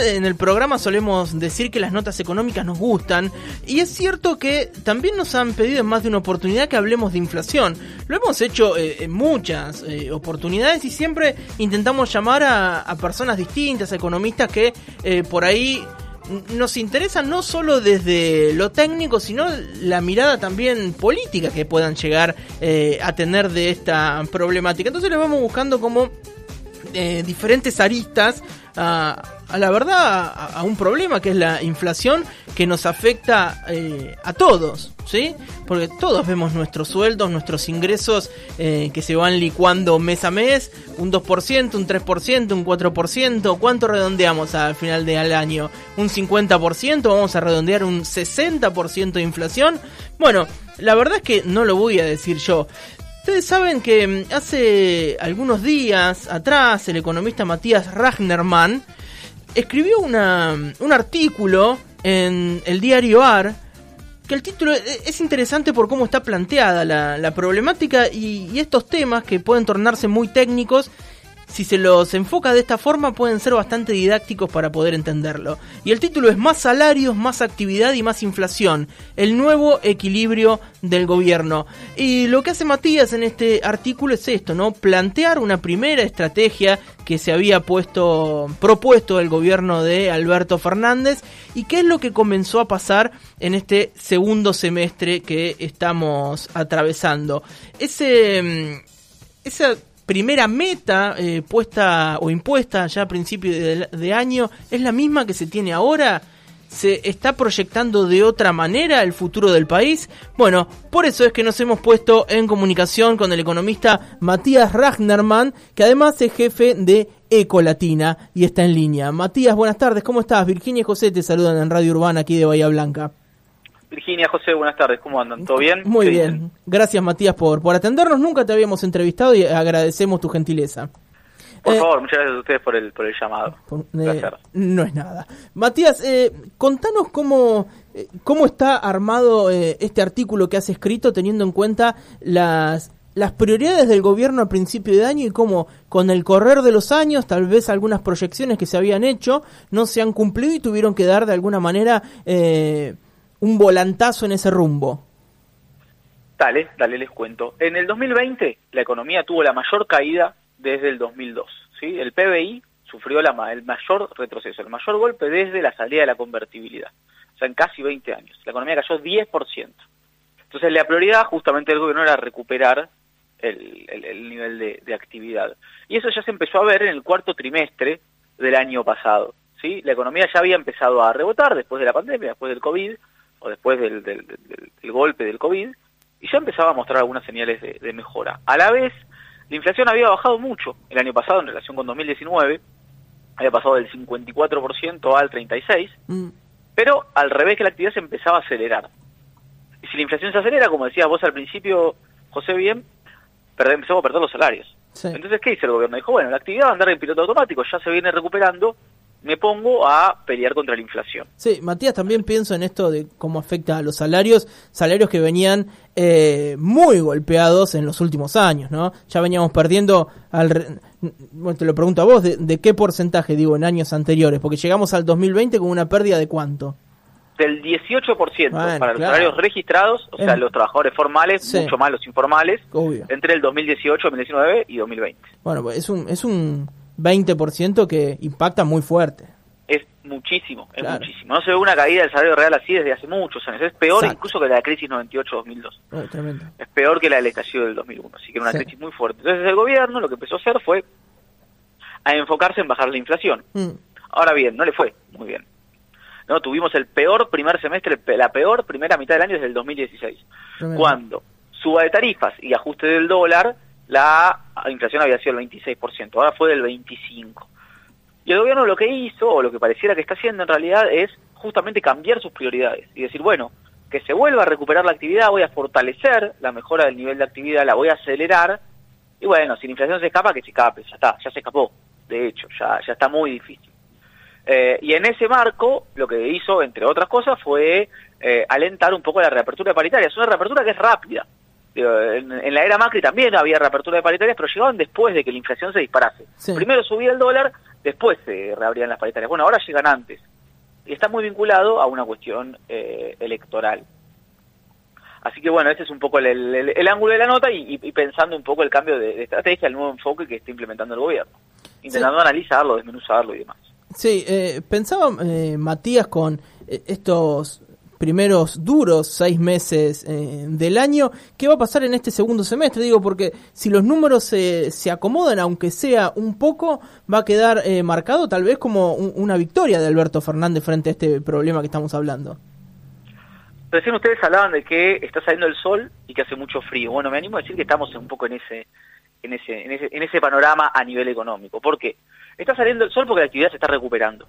en el programa solemos decir que las notas económicas nos gustan y es cierto que también nos han pedido en más de una oportunidad que hablemos de inflación. Lo hemos hecho eh, en muchas eh, oportunidades y siempre intentamos llamar a, personas distintas, a economistas que eh, por ahí nos interesa no solo desde lo técnico, sino la mirada también política que puedan llegar a tener de esta problemática. Entonces les vamos buscando como diferentes aristas a, la verdad a, un problema que es la inflación que nos afecta eh, a todos, ¿sí? Porque todos vemos nuestros sueldos, nuestros ingresos eh, que se van licuando mes a mes, un 2%, un 3%, un 4%, ¿cuánto redondeamos al final del año? ¿Un 50%? ¿Vamos a redondear un 60% de inflación? Bueno, la verdad es que no lo voy a decir yo. Ustedes saben que mm, hace algunos días atrás el economista Matías Ragnerman escribió una, un artículo en el diario AR que el título e, es interesante por cómo está planteada la, problemática y, y, estos temas que pueden tornarse muy técnicos si se los enfoca de esta forma pueden ser bastante didácticos para poder entenderlo. Y el título es Más salarios, más actividad y más inflación, el nuevo equilibrio del gobierno. Y lo que hace Matías en este artículo es esto, ¿no? Plantear una primera estrategia que se había puesto propuesto el gobierno de Alberto Fernández y qué es lo que comenzó a pasar en este segundo semestre que estamos atravesando. Ese mm, esa primera meta eh, puesta o impuesta ya a principio de, año es la misma que se tiene ahora? ¿Se está proyectando de otra manera el futuro del país? Bueno, por eso es que nos hemos puesto en comunicación con el economista Matías Ragnerman, que además es jefe de Ecolatina y está en línea. Matías, buenas tardes, ¿cómo estás? Virginia y José te saludan en Radio Urbana aquí de Bahía Blanca. Virginia, José, buenas tardes, ¿cómo andan? ¿Todo bien? Muy bien. Gracias, Matías, por, por atendernos. Nunca te habíamos entrevistado y agradecemos tu gentileza. Por eh, favor, muchas gracias a ustedes por el, por el llamado. Eh, no es nada. Matías, eh, contanos cómo, cómo está armado este artículo que has escrito teniendo en cuenta las, las prioridades del gobierno a principio de año y cómo con el correr de los años tal vez algunas proyecciones que se habían hecho no se han cumplido y tuvieron que dar de alguna manera eh, un volantazo en ese rumbo. Dale, dale, les cuento. En el 2020 la economía tuvo la mayor caída desde el 2002. ¿sí? El PBI sufrió el mayor retroceso, el mayor golpe desde la salida de la convertibilidad. O sea, en casi 20 años. La economía cayó 10%. Entonces la prioridad justamente del gobierno era recuperar el, nivel de, de, actividad. Y eso ya se empezó a ver en el cuarto trimestre del año pasado. ¿sí? La economía ya había empezado a rebotar después de la pandemia, después del COVID, o después del, del, golpe del COVID, y ya empezaba a mostrar algunas señales de, mejora. A la vez, la inflación había bajado mucho el año pasado en relación con 2019, había pasado del 54% al 36%, mm. pero al revés que la actividad se empezaba a acelerar. Y si la inflación se acelera, como decías vos al principio, José, bien, empezamos a perder los salarios. Entonces, ¿qué hizo el gobierno? Dijo, bueno, la actividad va a andar en piloto automático, ya se viene recuperando, me pongo a pelear contra la inflación. Sí, Matías, también pienso en esto de cómo afecta a los salarios, salarios que venían eh, muy golpeados en los últimos años, ¿no? Ya veníamos perdiendo, al, bueno, te lo pregunto a vos, de, qué porcentaje, digo, en años anteriores? Porque llegamos al 2020 con una pérdida de cuánto? Del 18% para los salarios registrados, o sea, los trabajadores formales, mucho más los informales, entre el 2018, 2019 y 2020. Bueno, pues es un... Es un 20% que impacta muy fuerte. Es muchísimo, es muchísimo. No se ve una caída del salario real así desde hace muchos años. Es peor incluso que la crisis 98-2002. Eh, es peor que la del estallido del 2001. Así que era una crisis muy fuerte. Entonces el gobierno lo que empezó a hacer fue a enfocarse en bajar la inflación. Mm. Ahora bien, no le fue muy bien. No, tuvimos el peor primer semestre, la peor primera mitad del año desde el 2016. Cuando suba de tarifas y ajuste del dólar la inflación había sido el 26%, ahora fue del 25%. Y el gobierno lo que hizo, o lo que pareciera que está haciendo en realidad, es justamente cambiar sus prioridades y decir, bueno, que se vuelva a recuperar la actividad, voy a fortalecer la mejora del nivel de actividad, la voy a acelerar, y bueno, si la inflación se escapa, que se escape, ya está, ya se escapó, de hecho, ya, ya está muy difícil. Eh, y en ese marco, lo que hizo, entre otras cosas, fue eh, alentar un poco la reapertura paritaria. Es una reapertura que es rápida, en, la era Macri también había reapertura de paritarias, pero llegaban después de que la inflación se disparase. Primero subía el dólar, después se reabrían las paritarias. Bueno, ahora llegan antes. Y está muy vinculado a una cuestión eh, electoral. Así que bueno, ese es un poco el, ángulo de la nota y, pensando un poco el cambio de, estrategia, el nuevo enfoque que está implementando el gobierno. Intentando analizarlo, desmenuzarlo y demás. Sí, eh, pensaba eh, Matías con eh, estos primeros duros seis meses eh, del año, ¿qué va a pasar en este segundo semestre? Digo, porque si los números se, se acomodan, aunque sea un poco, va a quedar eh, marcado tal vez como una victoria de Alberto Fernández frente a este problema que estamos hablando. Recién ustedes hablaban de que está saliendo el sol y que hace mucho frío. Bueno, me animo a decir que estamos un poco en ese, en ese, en ese, en ese panorama a nivel económico. ¿Por qué? Está saliendo el sol porque la actividad se está recuperando.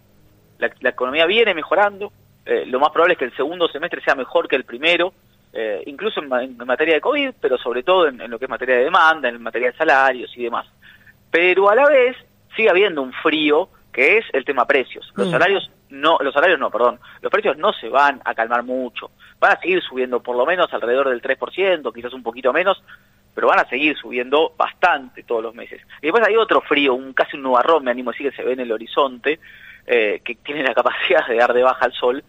la economía viene mejorando, eh, lo más probable es que el segundo semestre sea mejor que el primero, eh, incluso en, materia de COVID, pero sobre todo en, lo que es materia de demanda, en materia de salarios y demás. Pero a la vez sigue habiendo un frío que es el tema precios. Los mm. salarios no, los salarios no, perdón, los precios no se van a calmar mucho. Van a seguir subiendo por lo menos alrededor del 3%, quizás un poquito menos, pero van a seguir subiendo bastante todos los meses. Y después hay otro frío, un casi un nubarrón, me animo a decir que se ve en el horizonte, eh, que tiene la capacidad de dar de baja al sol,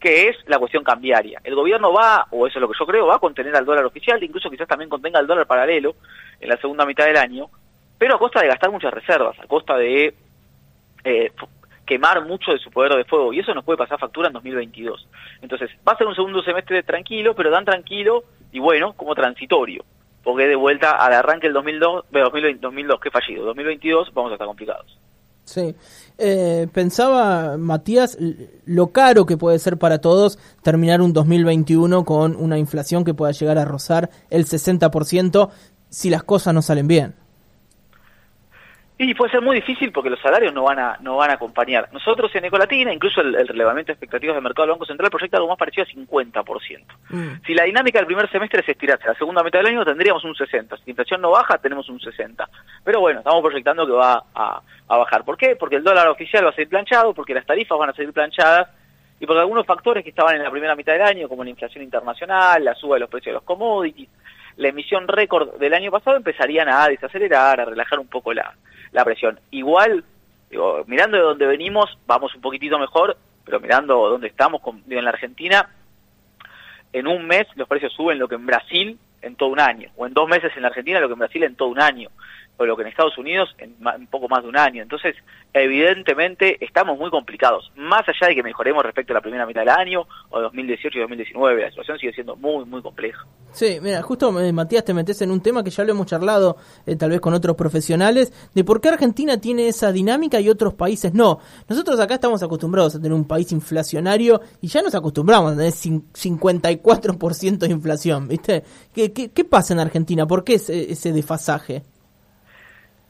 que es la cuestión cambiaria. El gobierno va, o eso es lo que yo creo, va a contener al dólar oficial, incluso quizás también contenga el dólar paralelo en la segunda mitad del año, pero a costa de gastar muchas reservas, a costa de eh, quemar mucho de su poder de fuego, y eso nos puede pasar factura en 2022. Entonces, va a ser un segundo semestre tranquilo, pero tan tranquilo y bueno como transitorio, porque de vuelta al arranque del 2002, 2020, 2002 que fallido, 2022 vamos a estar complicados. Sí. Eh, pensaba, Matías, lo caro que puede ser para todos terminar un 2021 con una inflación que pueda llegar a rozar el 60% si las cosas no salen bien. Y puede ser muy difícil porque los salarios no van a no van a acompañar. Nosotros en Ecolatina, incluso el, relevamiento de expectativas del mercado del Banco Central proyecta algo más parecido a 50%. Mm. Si la dinámica del primer semestre se estirase a la segunda mitad del año, tendríamos un 60%. Si la inflación no baja, tenemos un 60%. Pero bueno, estamos proyectando que va a, a bajar. ¿Por qué? Porque el dólar oficial va a ser planchado, porque las tarifas van a ser planchadas y porque algunos factores que estaban en la primera mitad del año, como la inflación internacional, la suba de los precios de los commodities, la emisión récord del año pasado, empezarían a desacelerar, a relajar un poco la la presión. Igual, digo, mirando de donde venimos, vamos un poquitito mejor, pero mirando dónde estamos, en la Argentina, en un mes los precios suben lo que en Brasil en todo un año, o en dos meses en la Argentina lo que en Brasil en todo un año lo que en Estados Unidos en un poco más de un año. Entonces, evidentemente, estamos muy complicados. Más allá de que mejoremos respecto a la primera mitad del año, o 2018 y 2019, la situación sigue siendo muy, muy compleja. Sí, mira, justo, eh, Matías, te metes en un tema que ya lo hemos charlado eh, tal vez con otros profesionales, de por qué Argentina tiene esa dinámica y otros países no. Nosotros acá estamos acostumbrados a tener un país inflacionario y ya nos acostumbramos a tener 54% de inflación, ¿viste? ¿Qué, qué, qué pasa en Argentina? ¿Por qué ese, ese desfasaje?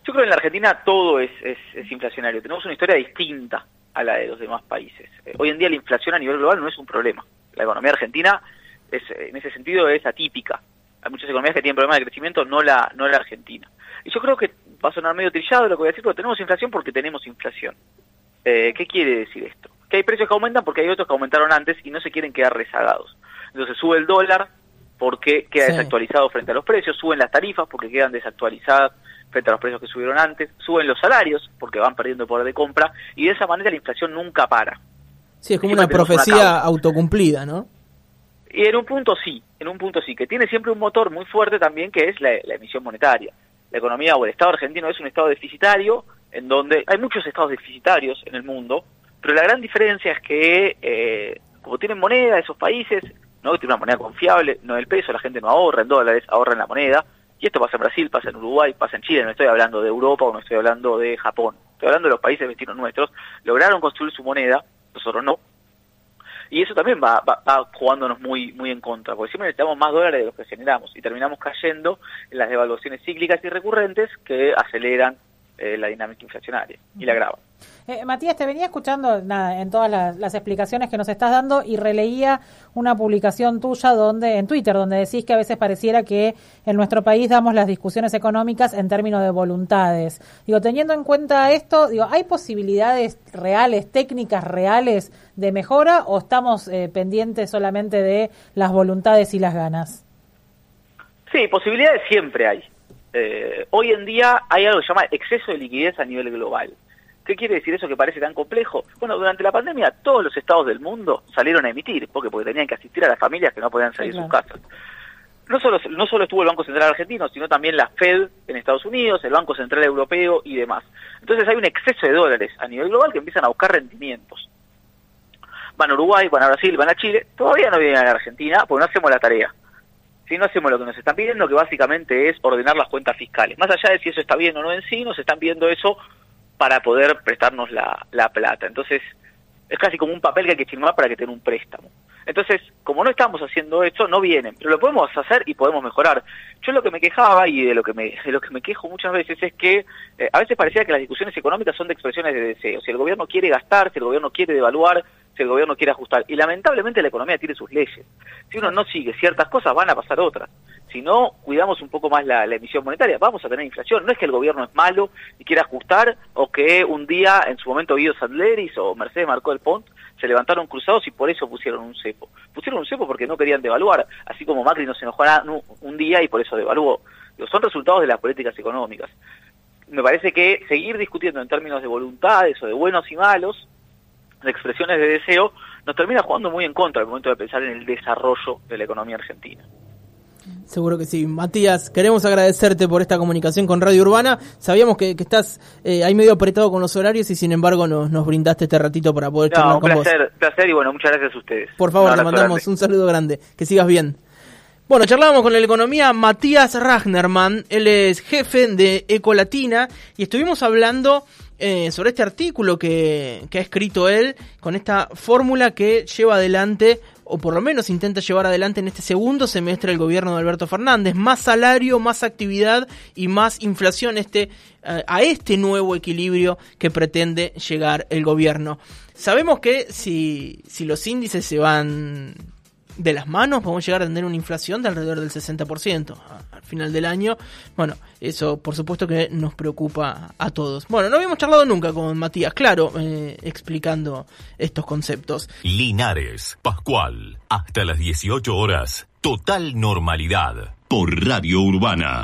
Yo creo que en la Argentina todo es, es, inflacionario. Tenemos una historia distinta a la de los demás países. Eh, hoy en día la inflación a nivel global no es un problema. La economía argentina es, en ese sentido es atípica. Hay muchas economías que tienen problemas de crecimiento, no la, no la Argentina. Y yo creo que va a sonar medio trillado lo que voy a decir, pero tenemos inflación porque tenemos inflación. Eh, ¿Qué quiere decir esto? Que hay precios que aumentan porque hay otros que aumentaron antes y no se quieren quedar rezagados. Entonces sube el dólar porque queda desactualizado frente a los precios, suben las tarifas porque quedan desactualizadas frente a los precios que subieron antes, suben los salarios porque van perdiendo poder de compra y de esa manera la inflación nunca para. Sí, es como una profecía autocumplida, ¿no? Y en un punto sí, en un punto sí, que tiene siempre un motor muy fuerte también que es la, emisión monetaria. La economía o el Estado argentino es un Estado deficitario, en donde hay muchos estados deficitarios en el mundo, pero la gran diferencia es que eh, como tienen moneda esos países, no tienen una moneda confiable, no el peso, la gente no ahorra en dólares, ahorra en la moneda, y esto pasa en Brasil, pasa en Uruguay, pasa en Chile, no estoy hablando de Europa o no estoy hablando de Japón, estoy hablando de los países vecinos nuestros, lograron construir su moneda, nosotros no, y eso también va, va, jugándonos muy muy en contra, porque siempre necesitamos más dólares de los que generamos y terminamos cayendo en las devaluaciones cíclicas y recurrentes que aceleran eh, la dinámica inflacionaria y la agravan. Eh, Matías, te venía escuchando nada, en todas las, explicaciones que nos estás dando y releía una publicación tuya donde en Twitter donde decís que a veces pareciera que en nuestro país damos las discusiones económicas en términos de voluntades. Digo, teniendo en cuenta esto, digo, ¿hay posibilidades reales, técnicas reales de mejora o estamos eh, pendientes solamente de las voluntades y las ganas? Sí, posibilidades siempre hay. Eh, hoy en día hay algo que se llama exceso de liquidez a nivel global. ¿Qué quiere decir eso que parece tan complejo? Bueno, durante la pandemia todos los estados del mundo salieron a emitir, porque porque tenían que asistir a las familias que no podían salir de sus casas. No solo, no solo estuvo el Banco Central argentino, sino también la Fed en Estados Unidos, el Banco Central Europeo y demás. Entonces hay un exceso de dólares a nivel global que empiezan a buscar rendimientos. Van a Uruguay, van a Brasil, van a Chile, todavía no vienen a la Argentina porque no hacemos la tarea. Si no hacemos lo que nos están pidiendo, que básicamente es ordenar las cuentas fiscales. Más allá de si eso está bien o no en sí, nos están pidiendo eso para poder prestarnos la, la plata. Entonces, es casi como un papel que hay que firmar para que tenga un préstamo. Entonces, como no estamos haciendo esto, no vienen, pero lo podemos hacer y podemos mejorar. Yo lo que me quejaba y de lo que me, de lo que me quejo muchas veces es que eh, a veces parecía que las discusiones económicas son de expresiones de deseo. Si el gobierno quiere gastar, si el gobierno quiere devaluar, si el gobierno quiere ajustar. Y lamentablemente la economía tiene sus leyes. Si uno no sigue ciertas cosas, van a pasar otras. Si no cuidamos un poco más la, emisión monetaria, vamos a tener inflación. No es que el gobierno es malo y quiera ajustar, o que un día, en su momento, Guido Sandleris o Mercedes Marcó del Pont se levantaron cruzados y por eso pusieron un cepo. Pusieron un cepo porque no querían devaluar, así como Macri no se enojó un día y por eso devaluó. Son resultados de las políticas económicas. Me parece que seguir discutiendo en términos de voluntades o de buenos y malos de expresiones de deseo, nos termina jugando muy en contra al momento de pensar en el desarrollo de la economía argentina. Seguro que sí. Matías, queremos agradecerte por esta comunicación con Radio Urbana. Sabíamos que, estás eh, ahí medio apretado con los horarios y sin embargo nos, nos brindaste este ratito para poder charlar con placer, vos. placer y bueno, muchas gracias a ustedes. Por favor, te mandamos un saludo grande. Que sigas bien. Bueno, charlábamos con el economía Matías Ragnerman, él es jefe de Ecolatina y estuvimos hablando eh, sobre este artículo que, que ha escrito él con esta fórmula que lleva adelante o por lo menos intenta llevar adelante en este segundo semestre el gobierno de Alberto Fernández. Más salario, más actividad y más inflación este, eh, a este nuevo equilibrio que pretende llegar el gobierno. Sabemos que si, si los índices se van de las manos, podemos llegar a tener una inflación de alrededor del 60% al final del año. Bueno, eso por supuesto que nos preocupa a todos. Bueno, no habíamos charlado nunca con Matías, claro, eh, explicando estos conceptos. Linares, Pascual, hasta las 18 horas, total normalidad por Radio Urbana.